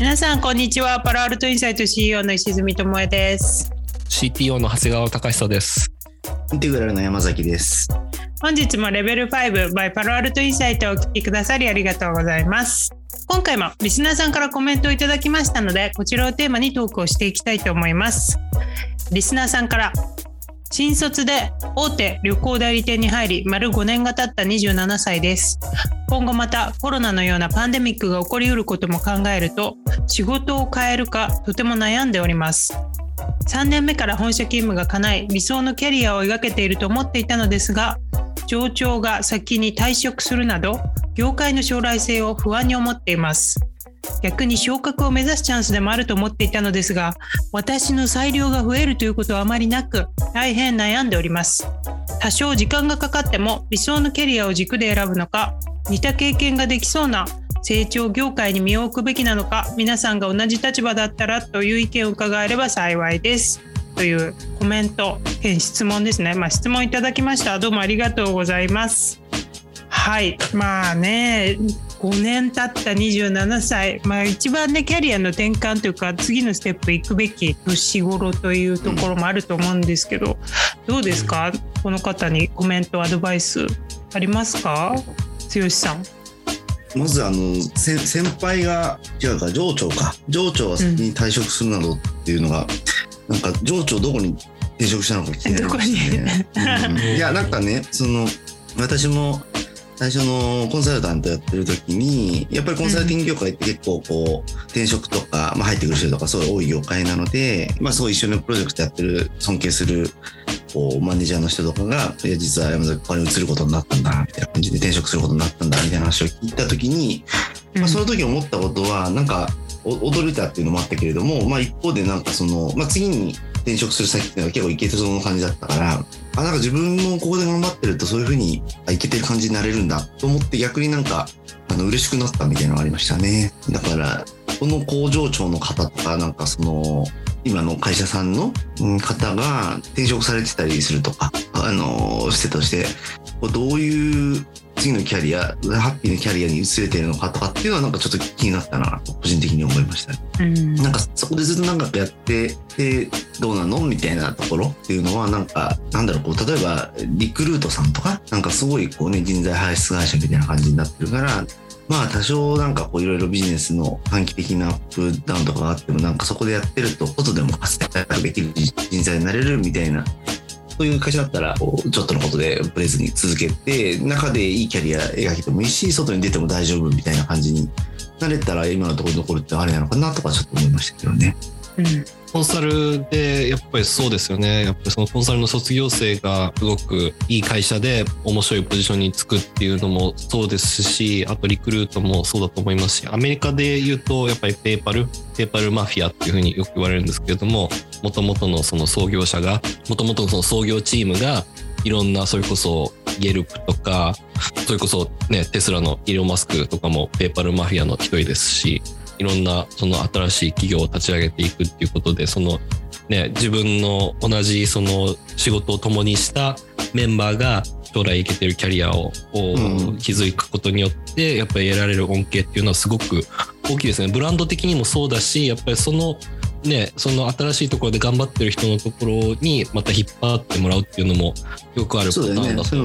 皆さんこんにちは。パラアルトインサイト CEO の石積智恵です。CTO の長谷川隆久です。インテグラルの山崎です。本日もレベル5 by パラアルトインサイトをお聞きくださりありがとうございます。今回もリスナーさんからコメントをいただきましたのでこちらをテーマにトークをしていきたいと思います。リスナーさんから新卒で大手旅行代理店に入り丸5年が経った27歳です。今後またコロナのようなパンデミックが起こりうることも考えると仕事を変えるかとても悩んでおります。3年目から本社勤務が叶い理想のキャリアを描けていると思っていたのですが上長が先に退職するなど業界の将来性を不安に思っています。逆に昇格を目指すチャンスでもあると思っていたのですが私の裁量が増えるということはあまりなく大変悩んでおります。多少時間がかかっても理想のキャリアを軸で選ぶのか似た経験ができそうな成長業界に身を置くべきなのか皆さんが同じ立場だったらという意見を伺えれば幸いです。というコメント兼質問ですね、まあ、質問いただきました。どうもありがとうございます。はい。まあね5年経った27歳、まあ、一番ねキャリアの転換というか次のステップ行くべき年頃というところもあると思うんですけど、どうですか？この方にコメントアドバイスありますか？剛さん。まずあの先輩が違うか上長か。上長に退職するなどっていうのが、うん、なんか上長どこに転職したのか気になりましたね。うん、いやなんかねその私も最初のコンサルタントやってる時にやっぱりコンサルティング業界って結構こう転職とか、まあ、入ってくる人とかすごい多い業界なので、まあ、すごい一緒にプロジェクトやってる尊敬するこうマネージャーの人とかがいや実は山崎ここに移ることになったんだみたいな感じで転職することになったんだみたいな話を聞いた時に、まあ、その時思ったことはなんか驚いたっていうのもあったけれども、まあ、一方でなんかその、まあ、次に転職する先っていうのは結構いけてそうな感じだったからあなんか自分もここで頑張ってるとそういうふうにいけてる感じになれるんだと思って逆になんかあの嬉しくなったみたいなのがありましたね。だからこの工場長の方とかなんかその今の会社さんの方が転職されてたりするとかあのしてとしてどういう次のキャリアハッピーなキャリアに移れてるのかとかっていうのはなんかちょっと気になったなと個人的に思いましたね。うん、なんかそこでずっと長くやってでどうなのみたいなところっていうのはなんかなんだろうこう例えばリクルートさんとかなんかすごいこうね人材輩出会社みたいな感じになってるからまあ多少なんかこういろいろビジネスの短期的なアップダウンとかがあってもなんかそこでやってると外でも活躍できる人材になれるみたいなそういう会社だったら、ちょっとのことでブレずに続けて、中でいいキャリア描けてもいいし、外に出ても大丈夫みたいな感じになれたら、今のところ残るってあれなのかなとかちょっと思いましたけどね。うんコンサルでやっぱりそうですよね。やっぱりそのコンサルの卒業生がすごくいい会社で面白いポジションにつくっていうのもそうですしあとリクルートもそうだと思いますしアメリカで言うとやっぱりペーパルペーパルマフィアっていうふうによく言われるんですけれどももともとのその創業者がもともとのその創業チームがいろんなそれこそゲルプとかそれこそねテスラのイーロン・マスクとかもペーパルマフィアの一人ですしいろんなその新しい企業を立ち上げていくっていうことでそのね自分の同じその仕事を共にしたメンバーが将来いけてるキャリアを築くことによってやっぱり得られる恩恵っていうのはすごく大きいですね。ブランド的にもそうだしやっぱりそのね、その新しいところで頑張ってる人のところにまた引っ張ってもらうっていうのもよくあるパターンだと思うそういうの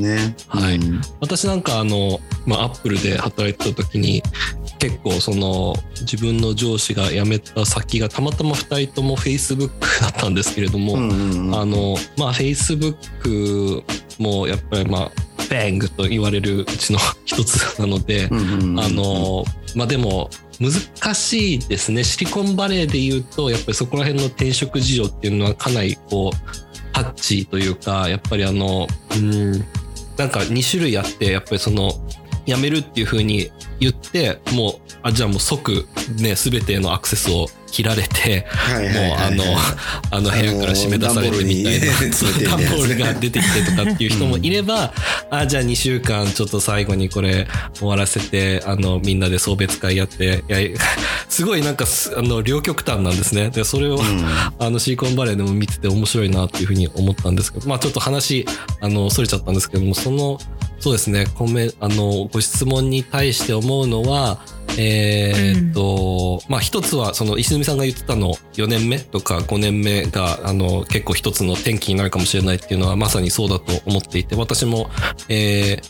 ね。はい。私なんかあの、まあ、アップルで働いてた時に結構その自分の上司が辞めた先がたまたま2人とも Facebook だったんですけれども、あのまあ Facebook もやっぱりまあバングと言われるうちの一つなので、あのまあでも難しいですね。シリコンバレーでいうとやっぱりそこら辺の転職事情っていうのはかなりこうタッチというかやっぱりあのうんなんか2種類あってやっぱりその辞めるっていうふうに言ってもうあじゃあもう即ね全てのアクセスを切られて、もうあの、あの部屋から締め出されるみたいな、段ボールが出てきてとかっていう人もいれば、あ、じゃあ2週間ちょっと最後にこれ終わらせて、あの、みんなで送別会やって、すごいなんか、あの、両極端なんですね。で、それを、あの、シリコンバレーでも見てて面白いなっていうふうに思ったんですけど、まあちょっと話、あの、それちゃったんですけども、その、そうですね、コメ、あの、ご質問に対して思うのは、えー、っと、うん、まあ一つはその石積さんが言ってたの4年目とか5年目があの結構一つの転機になるかもしれないっていうのはまさにそうだと思っていて私も、えー、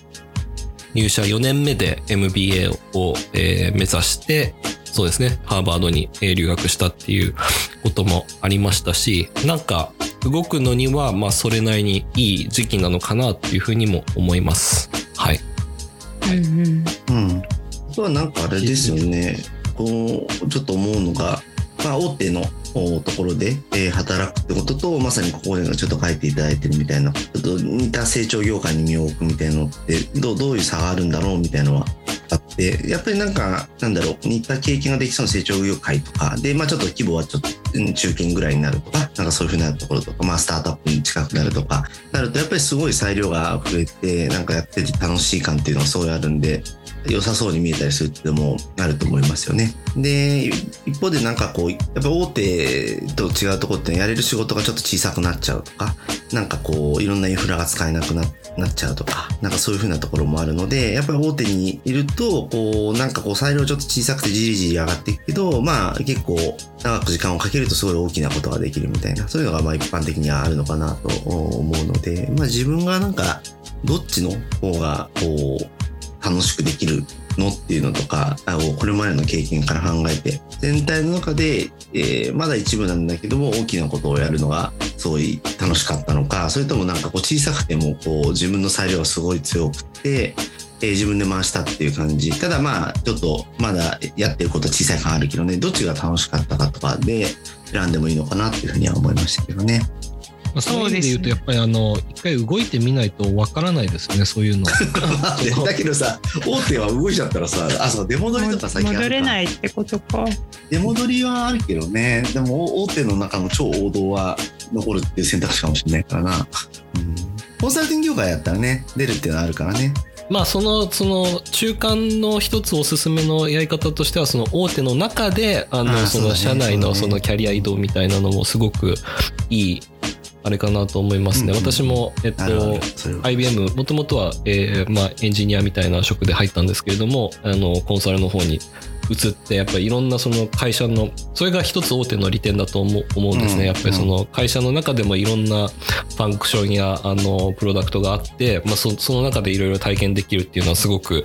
入社4年目で MBA を、えー、目指してそうですねハーバードに留学したっていうこともありましたしなんか動くのにはまあそれなりにいい時期なのかなっていうふうにも思います。はい。うんうん。うん。あとはなんかあれですよね。こうちょっと思うのが、まあ大手のところで、働くってこととまさにここでちょっと書いていただいてるみたいな似た成長業界に身を置くみたいなのってどどういう差があるんだろうみたいなのはあってやっぱりなんかなんだろう似た経験ができそうな成長業界とかで、まあ、ちょっと規模はちょっと中堅ぐらいになるとかなんかそういうふうなところとか、まあ、スタートアップに近くなるとかなるとやっぱりすごい裁量が増えてなんかやってて楽しい感っていうのがそうあるんで良さそうに見えたりするっていうのもあると思いますよね。で一方でなんかこうやっぱ大手と違うとこってやれる仕事がちょっと小さくなっちゃうとかなんかこういろんなインフラが使えなくなっちゃうとかなんかそういうふうなところもあるのでやっぱり大手にいるとこうなんかこう裁量ちょっと小さくてじりじり上がっていくけどまあ結構長く時間をかけるとすごい大きなことができるみたいなそういうのがまあ一般的にはあるのかなと思うのでまあ自分がなんかどっちの方がこう楽しくできるのっていうのとかをこれまでの経験から考えて全体の中で、えー、まだ一部なんだけども大きなことをやるのがすごい楽しかったのかそれともなんかこう小さくてもこう自分の裁量がすごい強くて、え、自分で回したっていう感じただまあちょっとまだやってることは小さい感あるけどねどっちが楽しかったかとかで選んでもいいのかなっていうふうには思いましたけどね。まあ、そういう意味で言うとやっぱりあの一回動いてみないとわからないですねそういうの。だけどさ大手は動いちゃったらさあそう出戻りとか最近戻れないってことか。出戻りはあるけどね。でも大手の中の超王道は残るっていう選択肢かもしれないからな、うん、コンサルティング業界やったらね出るっていうのはあるからね。まあそのその中間の一つおすすめのやり方としてはその大手の中であのその社内のそのキャリア移動みたいなのもすごくいいあれかなと思いますね。うんうん、私も、えっと、IBM、もともとは、えー、まあ、エンジニアみたいな職で入ったんですけれども、あの、コンサルの方に移って、やっぱりいろんなその会社の、それが一つ大手の利点だと思うんですね。やっぱりその会社の中でもいろんなファンクションや、あの、プロダクトがあって、まあそ、その中でいろいろ体験できるっていうのはすごく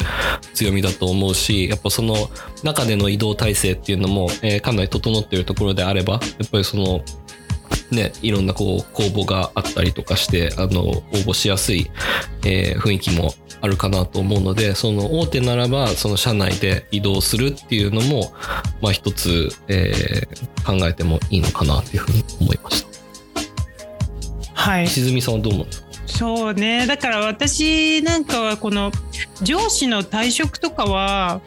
強みだと思うし、やっぱその中での移動体制っていうのも、えー、かなり整っているところであれば、やっぱりその、ね、いろんなこう公募があったりとかしてあの応募しやすい、えー、雰囲気もあるかなと思うのでその大手ならばその社内で移動するっていうのも、まあ、一つ、えー、考えてもいいのかなというふうに思いました。はい、石積さんはどう思うそうね。だから私なんかはこの上司の退職とかは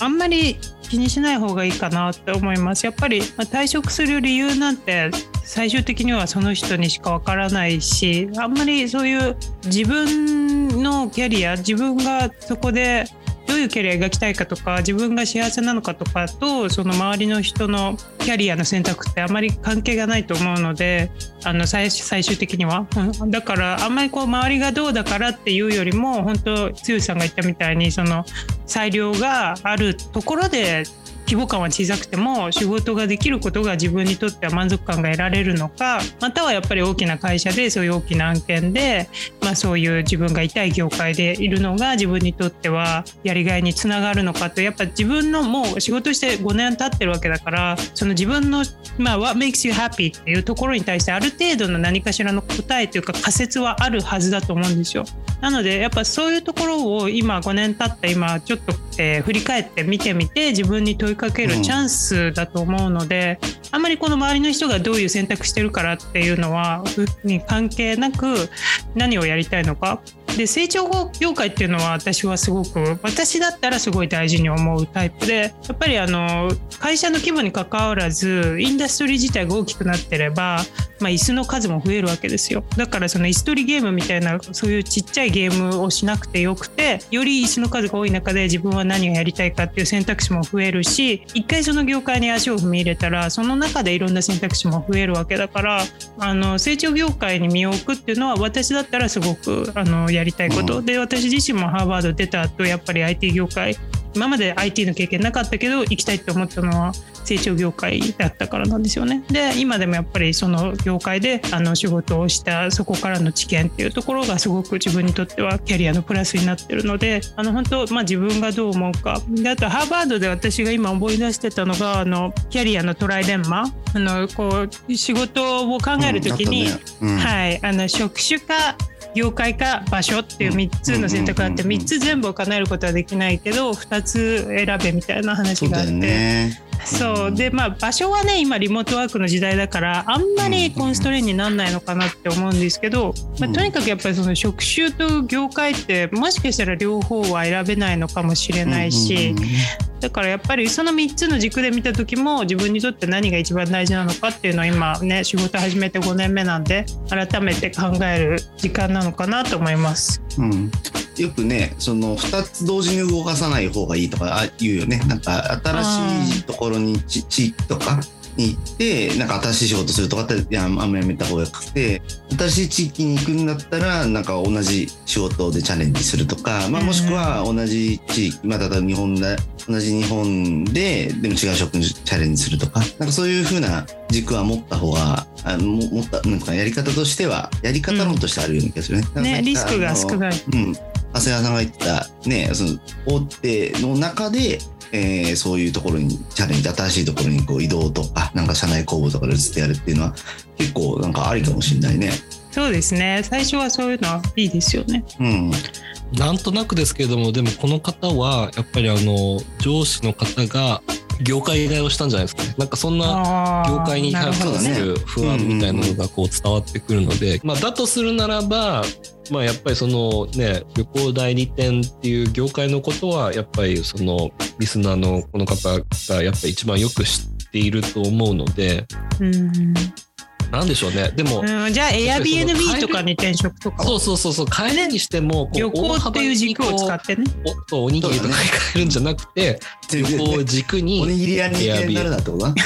あんまり気にしない方がいいかなって思います。やっぱりま退職する理由なんて最終的にはその人にしかわからないしあんまりそういう自分のキャリア自分がそこでどういうキャリア描きたいかとか自分が幸せなのかとかとその周りの人のキャリアの選択ってあまり関係がないと思うのであの最終的には、だからあんまりこう周りがどうだからっていうよりも本当剛さんが言ったみたいにその裁量があるところで規模感は小さくても仕事ができることが自分にとっては満足感が得られるのかまたはやっぱり大きな会社でそういう大きな案件で、まあ、そういう自分がいたい業界でいるのが自分にとってはやりがいにつながるのかとやっぱ自分のもう仕事して5年経ってるわけだからその自分の、まあ、What makes you happy っていうところに対してある程度の何かしらの答えというか仮説はあるはずだと思うんですよ。なのでやっぱそういうところを今5年経った今ちょっと、えー、振り返って見てみて自分に問いかけるチャンスだと思うので、うん、あんまりこの周りの人がどういう選択してるからっていうのはに関係なく何をやりたいのかで成長業界っていうのは私はすごく私だったらすごい大事に思うタイプでやっぱりあの会社の規模にかかわらずインダストリー自体が大きくなってれば、まあ、椅子の数も増えるわけですよ。だからその椅子取りゲームみたいなそういうちっちゃいゲームをしなくてよくてより椅子の数が多い中で自分は何をやりたいかっていう選択肢も増えるし一回その業界に足を踏み入れたらその中でいろんな選択肢も増えるわけだからあの成長業界に身を置くっていうのは私だったらすごくあのやりたいこと、で私自身もハーバード出た後やっぱり IT 業界今まで IT の経験なかったけど行きたいって思ったのは成長業界だったからなんですよね。で今でもやっぱりその業界であの仕事をしたそこからの知見っていうところがすごく自分にとってはキャリアのプラスになってるのであの本当、まあ、自分がどう思うか。であとハーバードで私が今思い出してたのがあのキャリアのトライデンマ。あのこう仕事を考える時に、うんね。うん、はい、あの職種か業界か場所っていう3つの選択があって3つ全部を叶えることはできないけど2つ選べみたいな話があって。そう。でまあ場所はね今リモートワークの時代だからあんまりコンストレインになんないのかなって思うんですけど、まあ、とにかくやっぱりその職種と業界ってもしかしたら両方は選べないのかもしれないしだからやっぱりその3つの軸で見た時も自分にとって何が一番大事なのかっていうのは今ね仕事始めて5年目なんで改めて考える時間なのかなと思います。うん、よくねその2つ同時に動かさない方がいいとか言うよね。なんか新しいところに地域とかに行ってなんか新しい仕事するとかっていやあんまやめた方がよくて新しい地域に行くんだったらなんか同じ仕事でチャレンジするとか、まあ、もしくは同じ地域まあ例えば日本で同じ日本ででも違う職にチャレンジするとかなんかそういうふうな軸は持った方があの持ったなんかやり方としてはやり方のとしてあるような気がするね。うん、ねリスクが少ない。うん長谷川さんが言ったねその大手の中でえー、そういうところにチャレンジ新しいところにこう移動とかなんか社内公募とかで移ってやるっていうのは結構なんかありかもしれないね。そうですね。最初はそういうのはいいですよね。うん。なんとなくですけれどもでもこの方はやっぱりあの上司の方が業界替えをしたんじゃないですかね。なんかそんな業界に対する不安みたいなのがこう伝わってくるので、まあ、だとするならばまあやっぱりそのね旅行代理店っていう業界のことはやっぱりそのリスナーのこの方がやっぱり一番よく知っていると思うので、うん、なんでしょうね。でも、うん、じゃあ Airbnb とかに転職とかそうそうそうそう。帰りにしても旅行っていう軸を使ってね。おおにぎりとかに変えるんじゃなくて、旅行を軸におにぎり屋になるなってこと？な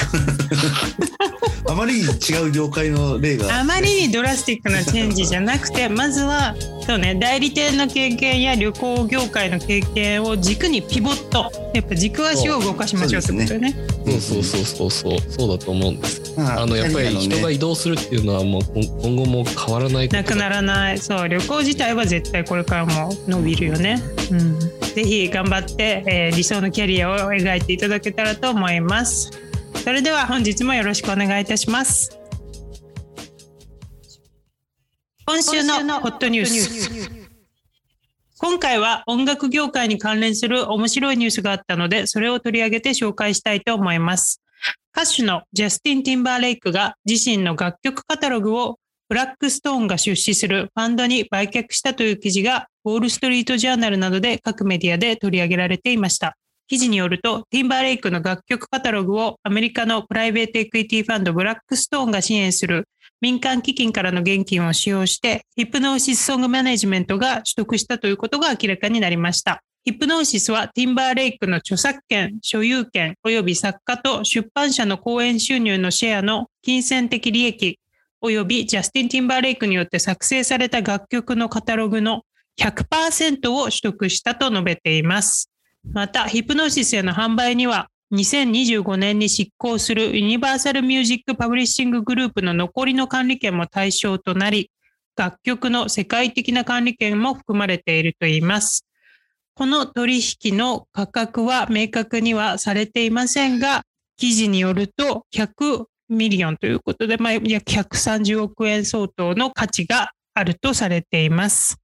あまりに違う業界の例が。あまりにドラスティックなチェンジじゃなくてまずはそうね代理店の経験や旅行業界の経験を軸にピボット。やっぱ軸足を動かしましょうってことよね。そうそうそうそうそう。だと思うんですあのやっぱり人が移動するっていうのはもう今後も変わらないなくならない。そう旅行自体は絶対これからも伸びるよねうん。ぜひ頑張って、えー、理想のキャリアを描いていただけたらと思います。それでは本日もよろしくお願いいたします。今週のホットニュース。今回は音楽業界に関連する面白いニュースがあったのでそれを取り上げて紹介したいと思います。歌手のジャスティン・ティンバーレイクが自身の楽曲カタログをブラックストーンが出資するファンドに売却したという記事がウォール・ストリート・ジャーナルなどで各メディアで取り上げられていました。記事によると、ティンバーレイクの楽曲カタログをアメリカのプライベートエクイティファンドブラックストーンが支援する民間基金からの現金を使用して、ヒプノーシスソングマネジメントが取得したということが明らかになりました。ヒプノーシスはティンバーレイクの著作権、所有権及び作家と出版社の公演収入のシェアの金銭的利益及びジャスティン・ティンバーレイクによって作成された楽曲のカタログの100%を取得したと述べています。また、ヒプノシスへの販売には、2025年に執行するユニバーサル・ミュージック・パブリッシング・グループの残りの管理権も対象となり、楽曲の世界的な管理権も含まれているといいます。この取引の価格は明確にはされていませんが、記事によるとミリオンということで、まあ、約130億円相当の価値があるとされています。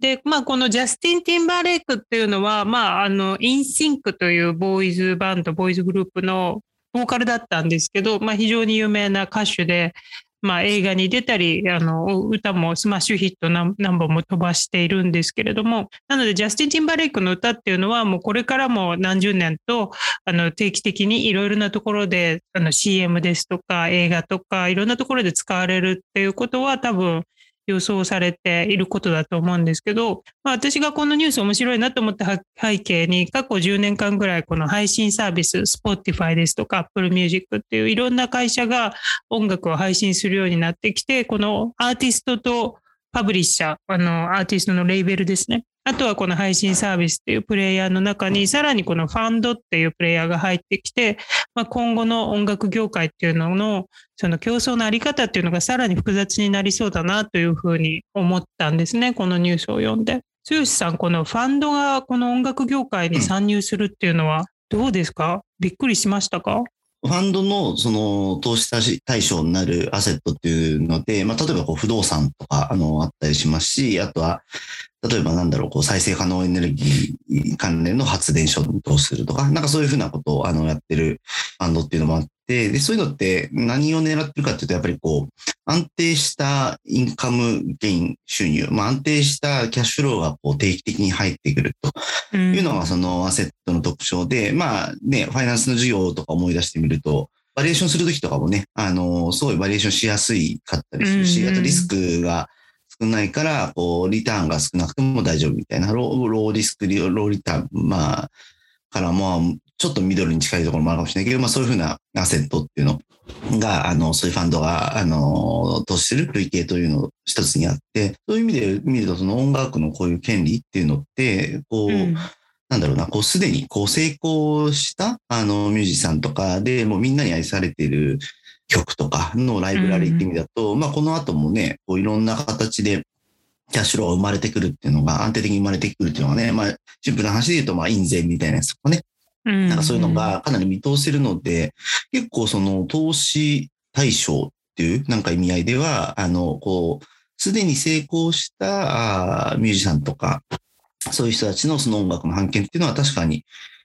で、まあ、このジャスティン・ティンバーレイクっていうのは、まあ、あの、インシンクというボーイズバンド、ボーイズグループのボーカルだったんですけど、まあ、非常に有名な歌手で、まあ、映画に出たり、あの、歌もスマッシュヒット何本も飛ばしているんですけれども、なので、ジャスティン・ティンバレイクの歌っていうのは、もうこれからも何十年と、あの、定期的にいろいろなところで、あの、CM ですとか、映画とか、いろんなところで使われるっていうことは、多分、予想されていることだと思うんですけど、まあ、私がこのニュース面白いなと思った背景に過去10年間ぐらいこの配信サービス Spotify ですとか Apple Music っていういろんな会社が音楽を配信するようになってきてこのアーティストとパブリッシャー、あの、アーティストのレーベルですね。あとはこの配信サービスっていうプレイヤーの中に、さらにこのファンドっていうプレイヤーが入ってきて、まあ、今後の音楽業界っていうのの、その競争のあり方っていうのがさらに複雑になりそうだなというふうに思ったんですね、このニュースを読んで。剛さん、このファンドがこの音楽業界に参入するっていうのはどうですか？びっくりしましたか？ファンドのその投資対象になるアセットっていうので、まあ、例えばこう不動産とかあのあったりしますし、あとは例えばなんだろう、こう再生可能エネルギー関連の発電所に投資するとか、なんかそういうふうなことをあのやってるファンドっていうのもあって、で、そういうのって何を狙ってるかっていうと、やっぱりこう、安定したインカムゲイン収入、まあ安定したキャッシュフローがこう定期的に入ってくるというのがそのアセットの特徴で、まあね、ファイナンスの授業とか思い出してみると、バリエーションするときとかもね、あの、すごいバリエーションしやすいかったりするし、あとリスクが少ないから、こう、リターンが少なくても大丈夫みたいな、ローローリスク、ローリターン、まあ、からまあ、ちょっとミドルに近いところもあるかもしれないけど、まあそういうふうなアセットっていうのが、あの、そういうファンドが、あの、投資する類型というの一つにあって、そういう意味で見ると、その音楽のこういう権利っていうのって、こう、うん。なんだろうな、こうすでにこう成功したあのミュージシャンとかでもうみんなに愛されている曲とかのライブラリーって意味だと、うん、まあこの後もね、こういろんな形でキャッシュローが生まれてくるっていうのが安定的に生まれてくるっていうのがね、まあシンプルな話で言うと、まあ印税みたいなやつとかね、なんかそういうのがかなり見通せるので、結構その投資対象っていうなんか意味合いでは、あの、こう、すでに成功したあミュージシャンとか、そういう人たちのその音楽の版権っていうのは確かに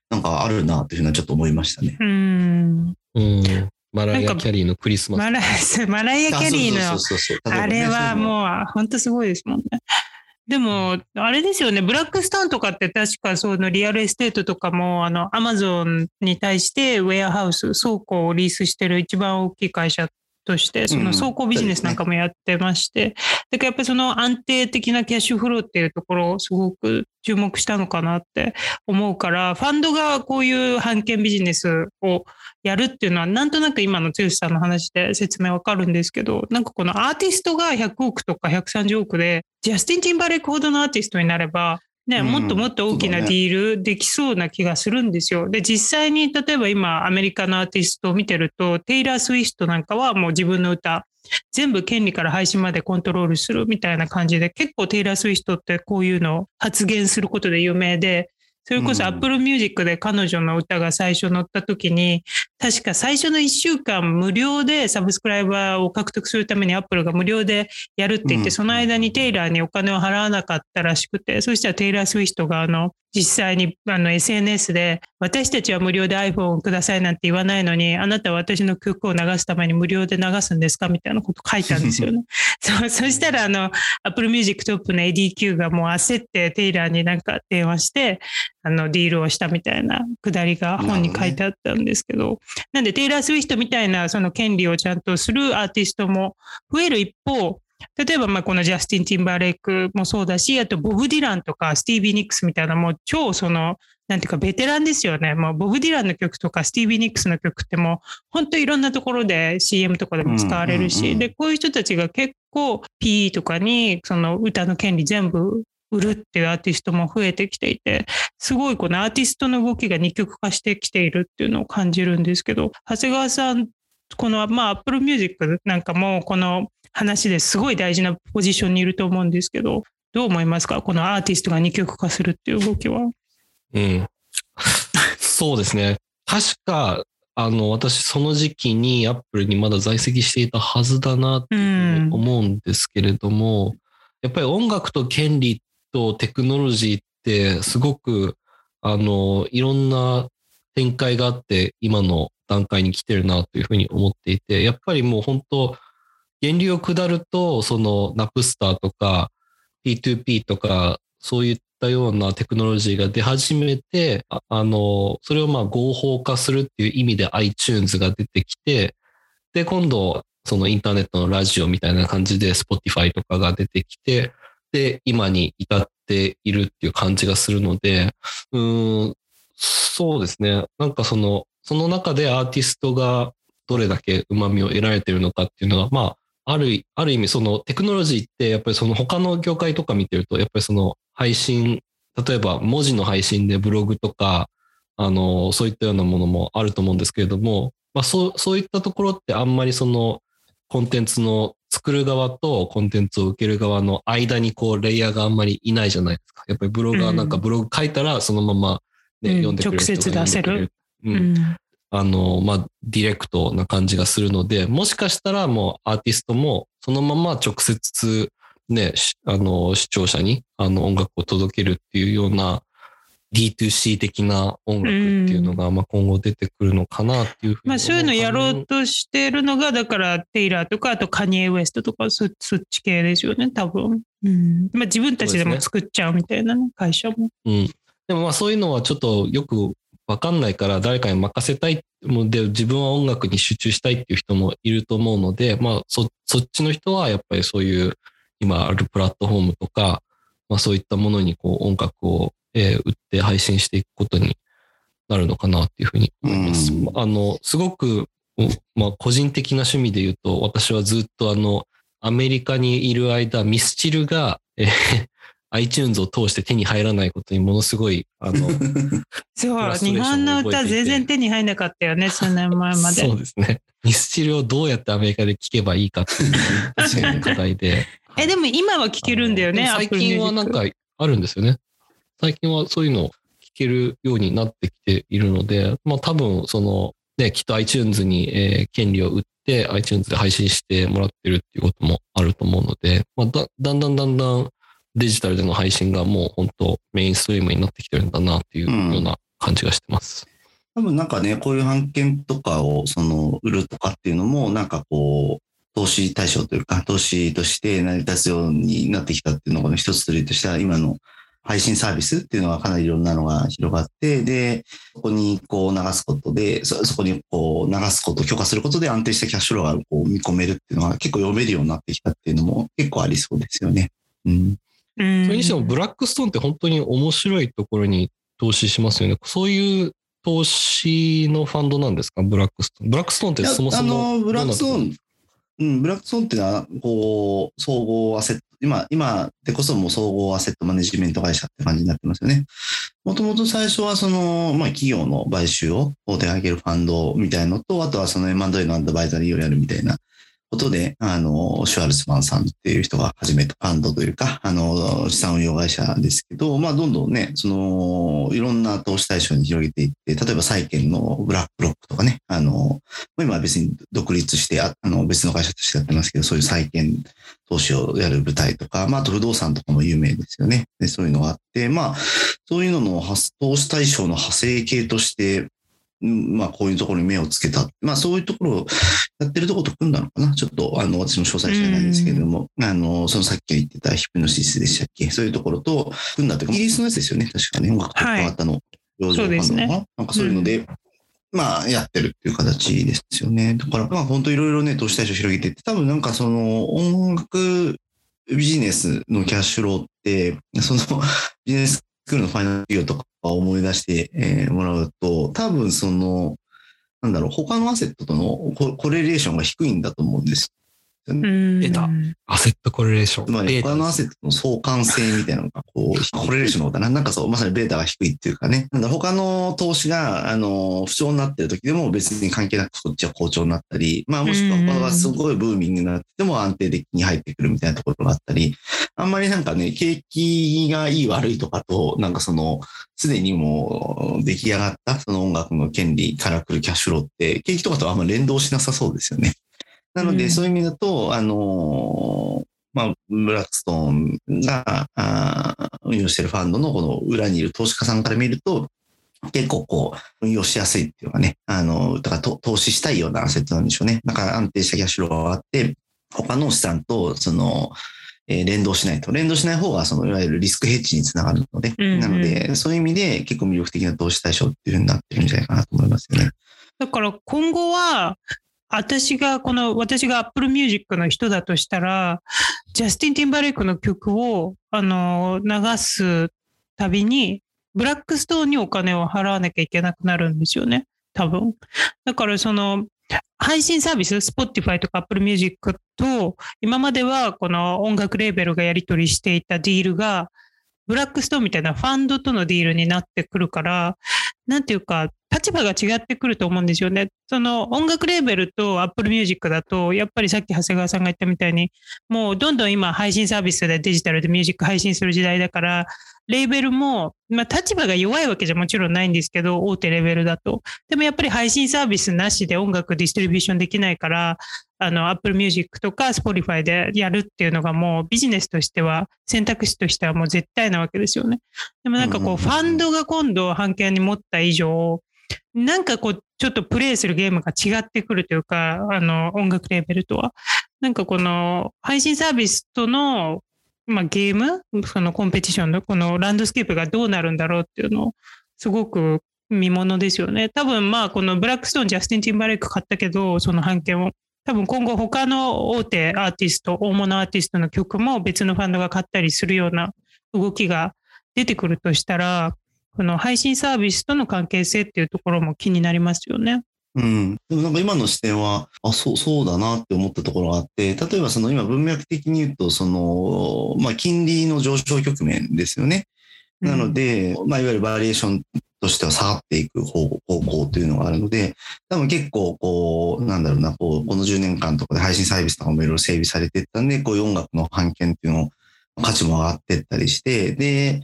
なんかあるなというふうなちょっと思いましたね。うん。うんマライア・キャリーのクリスマス。マラマライア・キャリーの、あれはもう本当すごいですもんね。でも、あれですよね、ブラックストーンとかって確かその real estate とかも、あの、アマゾンに対して warehouse、倉庫をリースしてる一番大きい会社として、その倉庫ビジネスなんかもやってまして、だからやっぱりその安定的なキャッシュフローっていうところをすごく注目したのかなって思うから、ファンドがこういう版権ビジネスをやるっていうのは、なんとなく今の剛さんの話で説明わかるんですけど、なんかこのアーティストが100億とか130億で、ジャスティン・ティンバレックほどのアーティストになれば、ね、もっともっと大きなディールできそうな気がするんですよ。で、実際に例えば今アメリカのアーティストを見てると、テイラー・スウィフトなんかはもう自分の歌、全部権利から配信までコントロールするみたいな感じで、結構テイラー・スウィフトってこういうのを発言することで有名で、それこそ Apple Music で彼女の歌が最初載った時に、確か最初の1週間無料でサブスクライバーを獲得するために Apple が無料でやるって言って、その間にテイラーにお金を払わなかったらしくて、そしたらテイラー・スウィフトがあの、実際にあの SNS で私たちは無料で iPhone をくださいなんて言わないのにあなたは私の曲を流すために無料で流すんですかみたいなこと書いたんですよね。そそしたらあの Apple Music トップの ADQ がもう焦ってテイラーになんか電話してあのディールをしたみたいなくだりが本に書いてあったんですけど、なんでテイラー・スウィフトみたいなその権利をちゃんとするアーティストも増える一方例えば、まあ、このジャスティン・ティンバーレイクもそうだし、あとボブ・ディランとかスティービー・ニックスみたいな、もう超その、なんていうかベテランですよね。もうボブ・ディランの曲とかスティービー・ニックスの曲ってもう本当いろんなところで CM とかでも使われるし、で、こういう人たちが結構 P とかにその歌の権利全部売るっていうアーティストも増えてきていて、すごいこのアーティストの動きが二極化してきているっていうのを感じるんですけど、長谷川さん、このまあ Apple Music なんかもこの話ですごい大事なポジションにいると思うんですけど、どう思いますか？このアーティストが二極化するっていう動きは。うん。そうですね。確か、あの、私、その時期にアップルにまだ在籍していたはずだなって思うんですけれども、うん、やっぱり音楽と権利とテクノロジーってすごく、あの、いろんな展開があって、今の段階に来てるなというふうに思っていて、やっぱりもう本当、源流を下ると、そのナプスターとか P2P とか、そういったようなテクノロジーが出始めて、あの、それをまあ合法化するっていう意味で iTunes が出てきて、で、今度、そのインターネットのラジオみたいな感じで Spotify とかが出てきて、で、今に至っているっていう感じがするので、うん、そうですね。なんかその、その中でアーティストがどれだけ旨味を得られているのかっていうのが、まあ、ある、ある意味そのテクノロジーってやっぱりその他の業界とか見てると、やっぱりその配信、例えば文字の配信でブログとか、あの、そういったようなものもあると思うんですけれども、まあそう、そういったところってあんまりそのコンテンツの作る側とコンテンツを受ける側の間にこうレイヤーがあんまりいないじゃないですか。やっぱりブロガーなんかブログ書いたらそのままね、うん、読んでくれる人が直接出せる。うん。あの、まあ、ディレクトな感じがするので、もしかしたらもうアーティストもそのまま直接ね、あの、視聴者にあの音楽を届けるっていうような D2C 的な音楽っていうのが、まあ今後出てくるのかなっていうふうに、まあそういうのやろうとしてるのが、だからテイラーとか、あとカニエ・ウエストとかそ、そっち系ですよね、多分。うん。まあ自分たちでも作っちゃうみたいなね、会社も。うん。でもまあそういうのはちょっとよくわかんないから誰かに任せたいので自分は音楽に集中したいっていう人もいると思うので、まあそ、そっちの人はやっぱりそういう今あるプラットフォームとか、まあそういったものにこう音楽を、えー、売って配信していくことになるのかなっていうふうに思います。あの、すごく、まあ個人的な趣味で言うと私はずっとあの、アメリカにいる間、ミスチルが、えー iTunes を通して手に入らないことにものすごい、あの、そう、日本の歌全然手に入らなかったよね、数年前まで。そうですね。ミスチルをどうやってアメリカで聴けばいいかっていう課題で。え、でも今は聴けるんだよね、最近はなんかあるんですよね。最近はそういうのを聴けるようになってきているので、まあ多分その、ね、きっと iTunes に、えー、権利を売って iTunes で配信してもらってるっていうこともあると思うので、まあだだんだんだんだんデジタルでの配信がもう本当メインストリームになってきてるんだなっていうような感じがしてます。うん、多分なんかね、こういう案件とかをその売るとかっていうのも、なんかこう、投資対象というか、投資として成り立つようになってきたっていうのが一つ取りとしては、今の配信サービスっていうのはかなりいろんなのが広がって、で、そこにこう流すことで、そそこにこう流すこと、許可することで安定したキャッシュフローがこう見込めるっていうのが結構読めるようになってきたっていうのも結構ありそうですよね。うん。それにしてもブラックストーンって本当に面白いところに投資しますよね。そういう投資のファンドなんですか？ブラックストーン。ブラックストーンってそもそも。あの、ブラックストーン、うん、ブラックストーンっていうのは、こう、総合アセット、今、今でこそもう総合アセットマネジメント会社って感じになってますよね。もともと最初はその、まあ企業の買収を手掛けるファンドみたいのと、あとはその M&A のアドバイザリーをやるみたいなことで、あの、シュワルツマンさんっていう人が始めたファンドというか、あの、資産運用会社ですけど、まあ、どんどんね、その、いろんな投資対象に広げていって、例えば債券のブラックロックとかね、あの、今は別に独立して、あの、別の会社としてやってますけど、そういう債券投資をやる舞台とか、まあ、あと不動産とかも有名ですよね。でそういうのがあって、まあ、そういうのの投資対象の派生系として、まあ、こういうところに目をつけた。まあ、そういうところやってるところと組んだのかな？ちょっと、あの、私も詳細知らないんですけれども、あの、そのさっき言ってたヒプノシスでしたっけ？そういうところと組んだというか、イギリスのやつですよね。確かね。音楽と変わったの。はい、そうですね。なんかそういうので、うん、まあ、やってるっていう形ですよね。だから、まあ、本当いろいろね、投資対象広げていって、多分なんかその、音楽ビジネスのキャッシュローって、その、ビジネスクールのファイナル授業とか思い出してえもらうと、多分その、なんだろう、他のアセットとのコレレーションが低いんだと思うんです出た。アセットコレレーション。つまり他のアセットの相関性みたいなのが、こう、コレレーションのことな。なんかそう、まさにベータが低いっていうかね。なんだ他の投資が、あの、不調になってる時でも別に関係なくこっちは好調になったり、まあもしくは他がすごいブーミングになってても安定的に入ってくるみたいなところがあったり、あんまりなんかね、景気がいい悪いとかと、なんかその、すでにもう出来上がったその音楽の権利から来るキャッシュローって、景気とかとあんま連動しなさそうですよね。なので、そういう意味だと、あのまあ、ブラックストーンが運用しているファンドのこの裏にいる投資家さんから見ると、結構こう、運用しやすいっていうかね、あの、だから投資したいようなアセットなんでしょうね。だから安定したキャッシュローがあって、他の資産と、その、えー、連動しないと。連動しない方が、その、いわゆるリスクヘッジにつながるので、うんうん、なので、そういう意味で結構魅力的な投資対象っていうふうになってるんじゃないかなと思いますよね。だから今後は、私が、この、私が Apple Music の人だとしたら、ジャスティン・ティンバレイクの曲を、あの、流すたびに、ブラックストーンにお金を払わなきゃいけなくなるんですよね。多分。だからその、配信サービス、Spotify とか Apple Music と、今まではこの音楽レーベルがやり取りしていたディールが、ブラックストーンみたいなファンドとのディールになってくるから、なんていうか、立場が違ってくると思うんですよね。その音楽レーベルと Apple Music だと、やっぱりさっき長谷川さんが言ったみたいに、もうどんどん今配信サービスでデジタルでミュージック配信する時代だから、レーベルも、まあ立場が弱いわけじゃもちろんないんですけど、大手レベルだと。でもやっぱり配信サービスなしで音楽 distribution できないから、あの、Apple Music とか Spotify でやるっていうのがもうビジネスとしては、選択肢としてはもう絶対なわけですよね。でもなんかこう、ファンドが今度版権に持った以上、なんかこう、ちょっとプレイするゲームが違ってくるというか、あの、音楽レーベルとは。なんかこの配信サービスとの、まあ、ゲーム、その competition のこの landscape がどうなるんだろうっていうのを、すごく見ものですよね。多分まあ、このブラックストーン、ジャスティン・ティンバレイク買ったけど、その判権を。多分今後他の大手アーティスト、大物アーティストの曲も別のファンドが買ったりするような動きが出てくるとしたら、この配信サービスとの関係性っていうところも気になりますよね。うん、でもなんか今の視点は、あ、そう、そうだなって思ったところがあって、例えばその今文脈的に言うと、その、まあ金利の上昇局面ですよね。なので、うん、まあいわゆるバリエーションとしては下がっていく方向というのがあるので、多分結構こう、なんだろうな、こう、この10年間とかで配信サービスとかもいろいろ整備されていったんで、こういう音楽の版権っていうのを価値も上がっていったりして、で、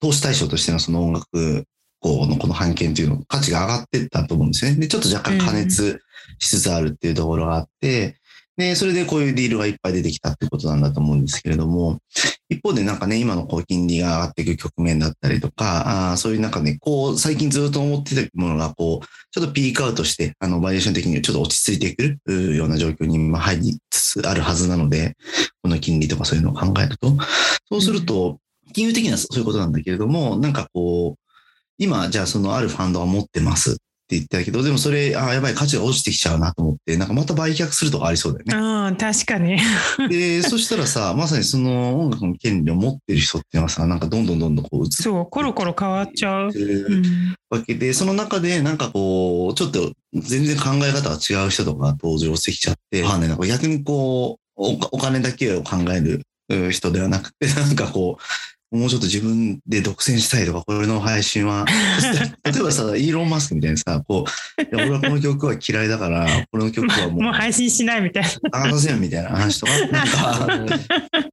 投資対象としてのその音楽このこの版権っていうの価値が上がっていったと思うんですね。で、ちょっと若干加熱しつつあるっていうところがあって、で、それでこういうディールがいっぱい出てきたってことなんだと思うんですけれども、一方でなんかね、今のこう金利が上がっていく局面だったりとか、あそういうなんかね、こう最近ずっと思ってたものがこう、ちょっとピークアウトして、あのバリエーション的にちょっと落ち着いてくるような状況に入りつつあるはずなので、この金利とかそういうのを考えると、そうすると、金融的にはそういうことなんだけれども、なんかこう、今、じゃあそのあるファンドが持ってます。って言ったけど、でもそれ、あやばい、価値が落ちてきちゃうなと思って、なんかまた売却するとかありそうだよね。ああ、確かに。で、そしたらさ、まさにその音楽の権利を持ってる人っていうのはさ、なんかどんどんどんどんこう移そう、コロコロ変わっちゃう。わけで、その中でなんかこう、ちょっと全然考え方が違う人とか登場してきちゃって、あね、なんか逆にこう、お金だけを考える人ではなくて、なんかこう、もうちょっと自分で独占したいとか、これの配信は、例えばさ、イーロン・マスクみたいにさ、こう、いや俺はこの曲は嫌いだから、この曲はもう、もう配信しないみたいな。あせんみたいな話とか、なんか、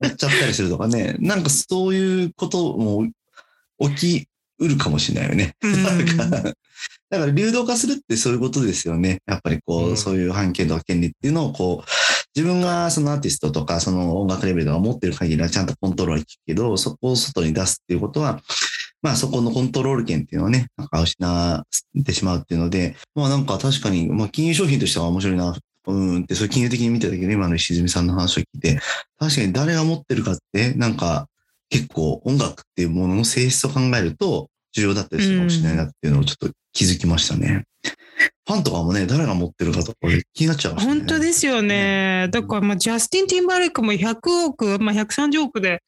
やっちゃったりするとかね、なんかそういうことも起きうるかもしれないよね。だから流動化するってそういうことですよね。やっぱりこう、うん、そういう判権とか権利っていうのをこう、自分がそのアーティストとかその音楽レベルが持ってる限りはちゃんとコントロール聞くけど、そこを外に出すっていうことは、まあそこのコントロール権っていうのはね、なんか失ってしまうっていうので、まあなんか確かに、まあ金融商品としては面白いな、うんって、それ金融的に見てたけど、今の石積さんの話を聞いて、確かに誰が持ってるかって、なんか結構音楽っていうものの性質を考えると重要だったりするかもしれないなっていうのをちょっと気づきましたね。ファンとかもね、誰が持ってるかとか気になっちゃう、ね、本当ですよね。だから、まあ、ジャスティン・ティンバレックも100億、まあ、130億で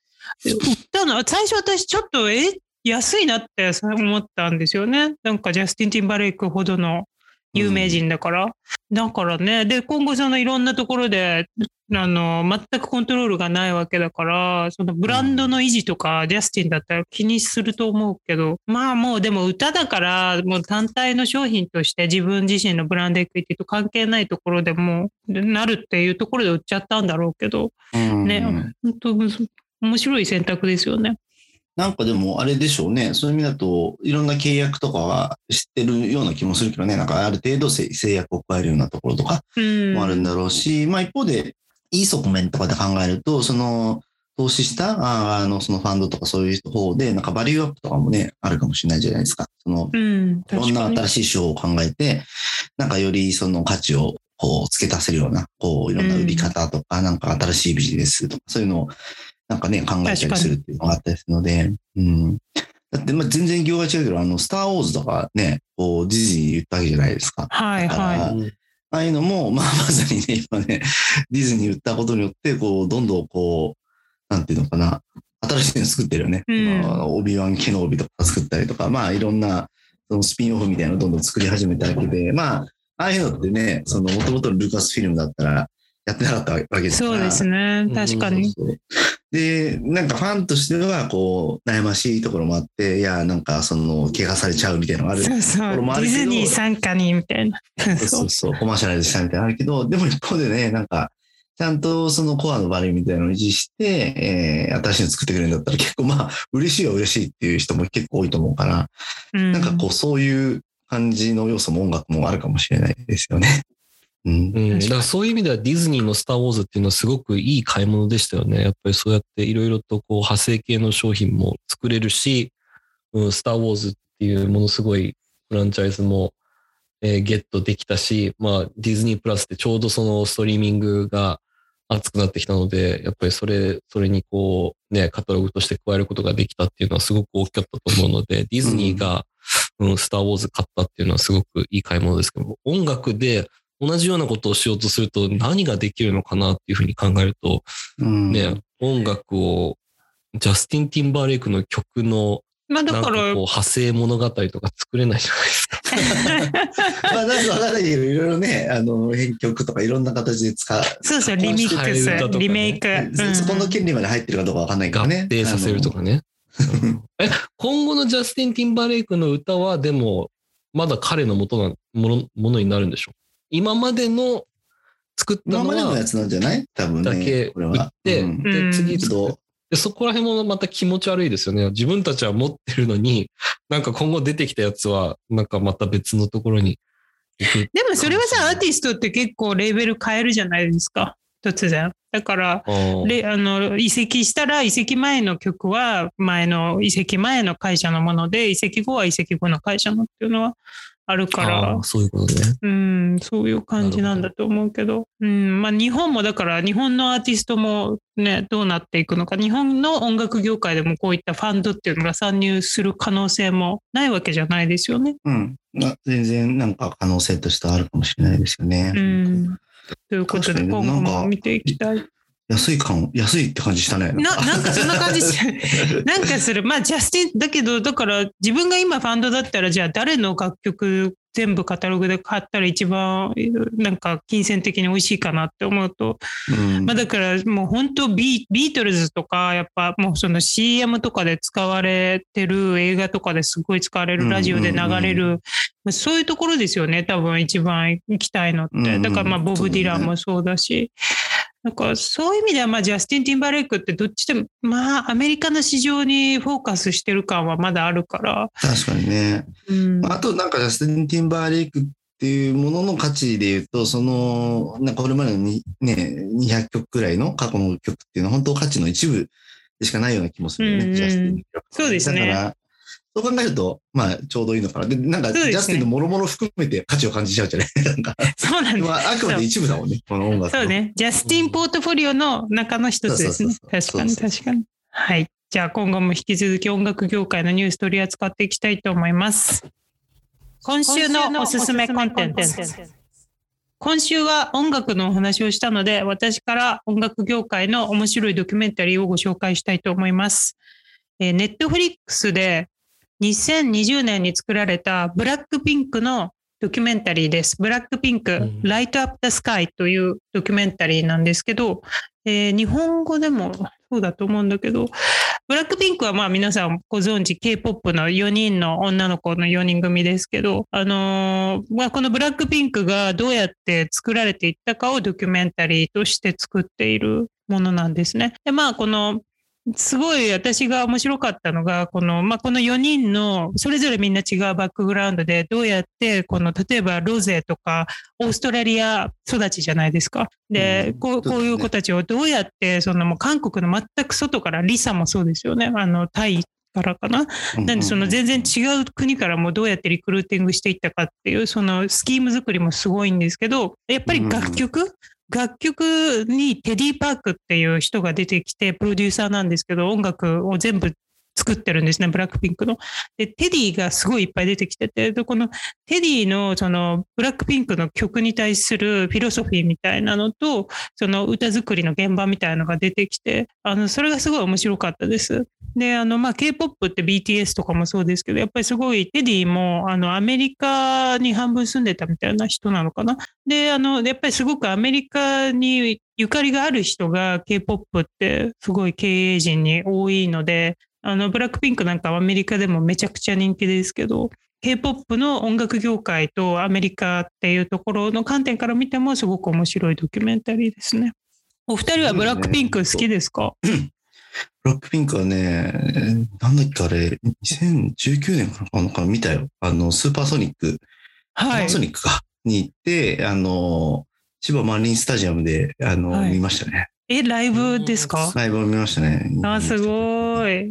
売ったの。最初私ちょっと、え、安いなって思ったんですよね。なんかジャスティン・ティンバレックほどの有名人だから。うん、だからね、で、今後そのいろんなところで、あの、全くコントロールがないわけだから、そのブランドの維持とか、ジャスティンだったら気にすると思うけど、まあもうでも歌だから、もう単体の商品として自分自身のブランドエクイティと関係ないところでもなるっていうところで売っちゃったんだろうけど、ね、本当面白い選択ですよね。なんかでもあれでしょうね。そういう意味だと、いろんな契約とかは知ってるような気もするけどね。なんかある程度制約を加えるようなところとかもあるんだろうし、まあ一方で、いい側面とかで考えると、その、投資したあのそのファンドとかそういう方で、なんかバリューアップとかもね、あるかもしれないじゃないですか。その、うん、いろんな新しい手法を考えて、なんかよりその価値をこう付け足せるような、こういろんな売り方とか、なんか新しいビジネスとか、そういうのをなんかね、考えたりするっていうのがあったりするので、うん。だって、まあ全然業が違うけど、あの、スター・ウォーズとかね、こう、ディズニー言ったわけじゃないですか。はいはい。ああいうのも、まあまさにね、今ね、ディズニー言ったことによって、こう、どんどんこう、なんていうのかな、新しいの作ってるよね。うん、オビワン・ケノービとか作ったりとか、まあいろんな、そのスピンオフみたいなのをどんどん作り始めたわけで、まあ、ああいうのってね、その、もともとのルーカスフィルムだったら、やってなかったわけですから。そうですね。確かに。そうそうで、なんかファンとしては、こう、悩ましいところもあって、いや、なんか、その、怪我されちゃうみたいなのがある。そうそう。ディズニー参加にみたいな。そうそうそう、コマーシャライズしたみたいなのあるけど、でも一方でね、なんか、ちゃんとそのコアのバリューみたいなのを維持して、えー、新しいの作ってくれるんだったら結構まあ、嬉しいは嬉しいっていう人も結構多いと思うから、うんなんかこう、そういう感じの要素も音楽もあるかもしれないですよね。うん。うん、だからそういう意味ではディズニーのスター・ウォーズっていうのはすごくいい買い物でしたよね。やっぱりそうやっていろいろとこう派生系の商品も作れるし、うん、スター・ウォーズっていうものすごいフランチャイズも、えーゲットできたし、まあディズニープラスってちょうどそのストリーミングが熱くなってきたので、やっぱりそれ、それにこうね、カタログとして加えることができたっていうのはすごく大きかったと思うので、ディズニーが、うん、スター・ウォーズ買ったっていうのはすごくいい買い物ですけど、音楽で同じようなことをしようとすると何ができるのかなっていうふうに考えると、うん、ね、音楽を、ジャスティン・ティンバーレイクの曲のまあだか、なんからこう派生物語とか作れないじゃないですか。まあ、なんかわかんないけど、いろいろね、あの、編曲とかいろんな形で使う。そうそう、リミックスねリメイク。うんそこの権利まで入ってるかどうかわかんないけ合どね。併させるとかね。うんえ、今後のジャスティン・ティンバーレイクの歌はでも、まだ彼の元なものものになるんでしょう？今までの作った今のはまでのやつなんじゃない？多分ね。だけこれは売って、うんうんで、次とで、そこら辺もまた気持ち悪いですよね。自分たちは持ってるのに、なんか今後出てきたやつは、なんかまた別のところに行く。でもそれはさ、アーティストって結構レーベル変えるじゃないですか。突然。だから、あの移籍したら移籍前の曲は前の移籍前の会社のもので移籍後は移籍後の会社のっていうのはあるからそういうことね。うん、そういう感じなんだと思うけど、うん、まあ日本もだから日本のアーティストもね、どうなっていくのか、日本の音楽業界でもこういったファンドっていうのが参入する可能性もないわけじゃないですよね。うん。まあ全然なんか可能性としてはあるかもしれないですよね。うん。ということで今後も見ていきたい。安い感、安いって感じしたね。ななんかそんな感じし なんかする。まあジャスティン、だけど、だから自分が今ファンドだったら、じゃあ誰の楽曲全部カタログで買ったら一番なんか金銭的に美味しいかなって思うと、うんまあだからもう本当ビビートルズとかやっぱもうその CM とかで使われてる映画とかですごい使われるラジオで流れうんうんる、まあそういうところですよね多分一番行きたいのってうんうんだからまあボブ・ディランもそうだし。なんかそういう意味ではまあジャスティン・ティンバーレイクってどっちでもまあアメリカの市場にフォーカスしてる感はまだあるから、確かにね。うん、あとなんかジャスティン・ティンバーレイクっていうものの価値で言うと、その、なんかこれまでのにね、200曲くらいの過去の曲っていうのは本当価値の一部でしかないような気もするよね、うんうん。ジャスティン。そうですね。だから、そう考えると、まあ、ちょうどいいのかな。で、なんか、ジャスティンの諸々含めて価値を感じちゃうじゃない？なんか、そうなんまだあ、あくまで一部だもんね、この音楽のそう。ね。ジャスティン・ポートフォリオの中の一つですね確かに確かに。はい。じゃあ今後も引き続き音楽業界のニュース取り扱っていきたいと思います。今週のおすすめコンテンツ。今週は音楽のお話をしたので、私から音楽業界の面白いドキュメンタリーをご紹介したいと思います。えー、ネットフリックスで2020年に作られたブラックピンクのドキュメンタリーです。ブラックピンク、うんライトアップ・ザ・スカイというドキュメンタリーなんですけど、えー日本語でもそうだと思うんだけど、ブラックピンクはまあ皆さんご存知 K-POP の4人の女の子の4人組ですけど、あのーまあ、このブラックピンクがどうやって作られていったかをドキュメンタリーとして作っているものなんですね。で、まあこのすごい私が面白かったのが、この、まあ、この4人の、それぞれみんな違うバックグラウンドで、どうやって、この、例えばロゼとか、オーストラリア育ちじゃないですか。で、うんこうこういう子たちをどうやって、そのもう韓国の全く外から、リサもそうですよね。あの、タイからかな。なんでその全然違う国からもどうやってリクルーティングしていったかっていうそのスキーム作りもすごいんですけどやっぱり楽曲、楽曲にテディ・パークっていう人が出てきてプロデューサーなんですけど音楽を全部作ってるんですね、ブラックピンクの。で、テディがすごいいっぱい出てきてて、でこのテディのそのブラックピンクの曲に対するフィロソフィーみたいなのと、その歌作りの現場みたいなのが出てきて、あの、それがすごい面白かったです。で、あの、まあ、K-POP って BTS とかもそうですけど、やっぱりすごいテディも、あの、アメリカに半分住んでたみたいな人なのかな。で、あの、やっぱりすごくアメリカにゆかりがある人が K-POP ってすごい経営陣に多いので、あの、ブラックピンクなんかアメリカでもめちゃくちゃ人気ですけど、K-POP の音楽業界とアメリカっていうところの観点から見てもすごく面白いドキュメンタリーですね。お二人はブラックピンク好きですか、ブラックピンクはね、なんだっけあれ、2019年かなか見たよ。あの、スーパーソニック、はい、スーパーソニックか、に行って、あの、千葉マリンスタジアムで、あの、はい、見ましたね。え、ライブですか？ライブを見ましたね。あ、すごい。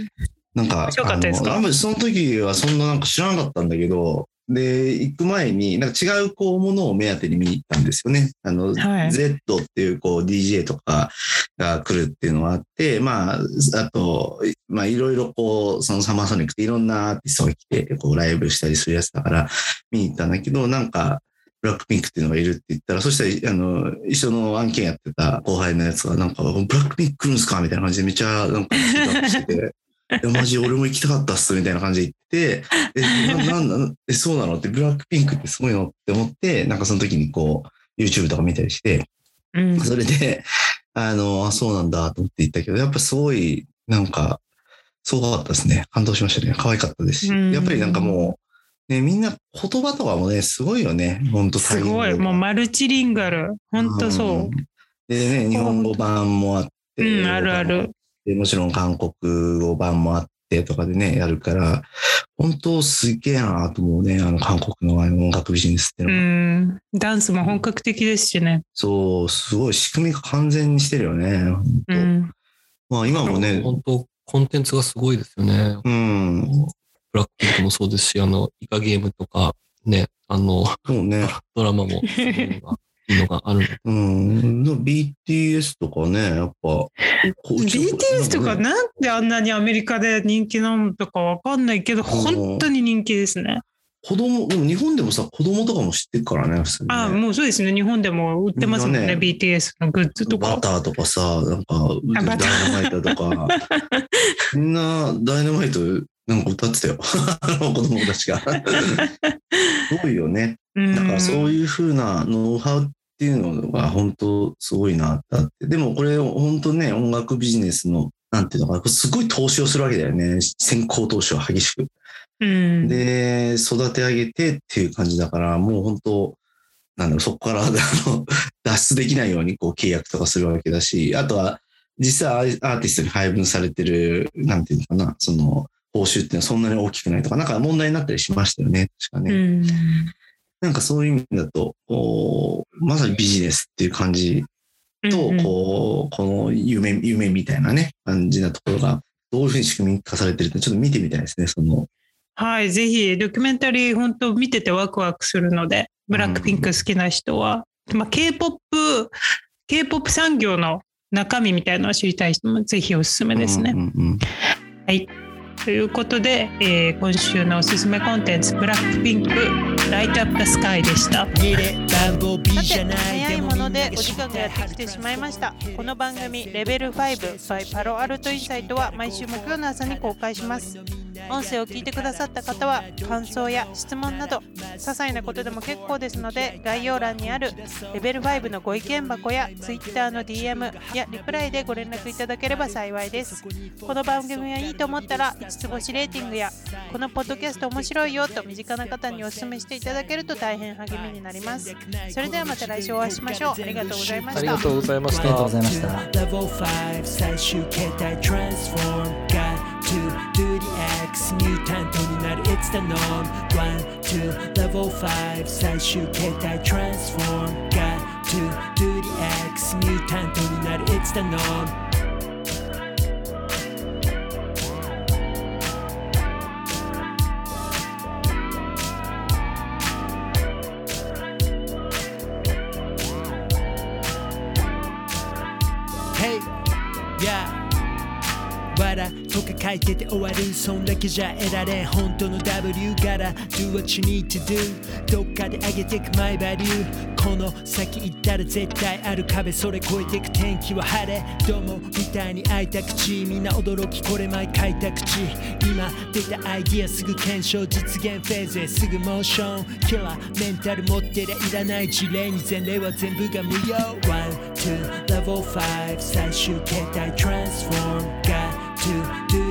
なんか、かあのその時はそんななんか知らなかったんだけど、で、行く前に、なんか違うこうものを目当てに見に行ったんですよね。あの、はい、Z っていうこう DJ とかが来るっていうのがあって、まあ、あと、まあいろいろこう、そのサマーソニックっていろんなアーティストが来て、こうライブしたりするやつだから見に行ったんだけど、なんか、ブラックピンクっていうのがいるって言ったら、そしたら、あの、一緒の案件やってた後輩のやつが、なんか、ブラックピンク来るんすかみたいな感じでめっちゃ、なんか、してて、いマジ俺も行きたかったっす、みたいな感じで言って、え、な、なんなえ、そうなのって、ブラックピンクってすごいのって思って、なんかその時にこう、YouTube とか見たりして、うん、それで、あの、あ、そうなんだと思って言ったけど、やっぱすごい、なんか、すごかったですね。感動しましたね。可愛かったですし、やっぱりなんかもう、ね、みんな言葉とかもね、すごいよね。本当すごい。もうマルチリンガル。本当そう。うん、でね、日本語版もあって。うん、あるある。でもちろん韓国語版もあってとかでね、やるから、本当すげえなと思うね。あの韓国の音楽ビジネスっていうのは。うん。ダンスも本格的ですしね。そう、すごい仕組みが完全にしてるよね。本当、うん、まあ今もね。本当コンテンツがすごいですよね。うん。ブラックピンクもそうですし、あの、イカゲームとか、ね、あの、そうね、ドラマも、いいのがあるうん。BTS とかね、やっぱ。BTS とかなんであんなにアメリカで人気なのとかわかんないけど、本当に人気ですね。子供、でも日本でもさ、子供とかも知ってるからね、普通に、ね、ああ、もうそうですね。日本でも売ってますもんね、ね BTS のグッズとか。バターとかさ、なんか、ダイナマイトとか。みんな、ダイナマイトなんか歌ってたよ。子供たちが。すごいよね。だからそういうふうなノウハウっていうのが本当すごいなってあって。でもこれ本当ね、音楽ビジネスの、なんていうのかな、すごい投資をするわけだよね。先行投資を激しく。うん、で、育て上げてっていう感じだから、もう本当、なんだろう、そこからあの 脱出できないようにこう契約とかするわけだし、あとは実際アーティストに配分されてる、なんていうのかな、その、報酬っていうのはそんなに大きくないとか、なんか問題になったりしましたよね、確かね。うん、なんかそういう意味だと、まさにビジネスっていう感じと、こう、この夢、夢みたいなね、感じなところが、どういうふうに仕組み化されてるって、ちょっと見てみたいですね、その。はい、ぜひ、ドキュメンタリー、本当見ててワクワクするので、ブラックピンク好きな人は、うん、まあ、K-POP、K-POP 産業の中身みたいなのを知りたい人もぜひおすすめですね。うんうんうん、はい。ということで、えー、今週のおすすめコンテンツ、ブラックピンク、ライトアップスカイでした。さて、早いものでお時間がやってきてしまいました。この番組、レベル5 by パロアルトインサイトは毎週木曜の朝に公開します。音声を聞いてくださった方は感想や質問など些細なことでも結構ですので概要欄にあるレベル5のご意見箱や Twitter の DM やリプライでご連絡いただければ幸いです。この番組がいいと思ったら5つ星レーティングやこのポッドキャスト面白いよと身近な方にお勧めしていただけると大変励みになります。それではまた来週お会いしましょう。ありがとうございました。ありがとうございました。ありがとうございました ミュータントになる It's the norm 1 2 level 5最終形態 transform Got to do the X ミュータントになる It's the norm 書いてて終わるそんだけじゃ得られん本当の W から Do what you need to do どっかで上げてくマイバリューこの先行ったら絶対ある壁それ越えてく天気は晴れ。どうもみたいに開いた口みんな驚きこれ毎開いた口今出たアイディアすぐ検証実現フェーズへすぐモーションキラーメンタル持ってりゃいらない事例に前例は全部が無用。1 2 level 5最終形態 transform got to do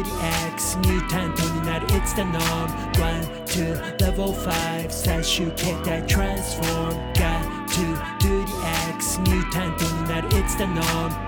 X ミュータントになる It's the norm 1 2 level 5最終形態 transform got to do the X ミュータントになる It's the norm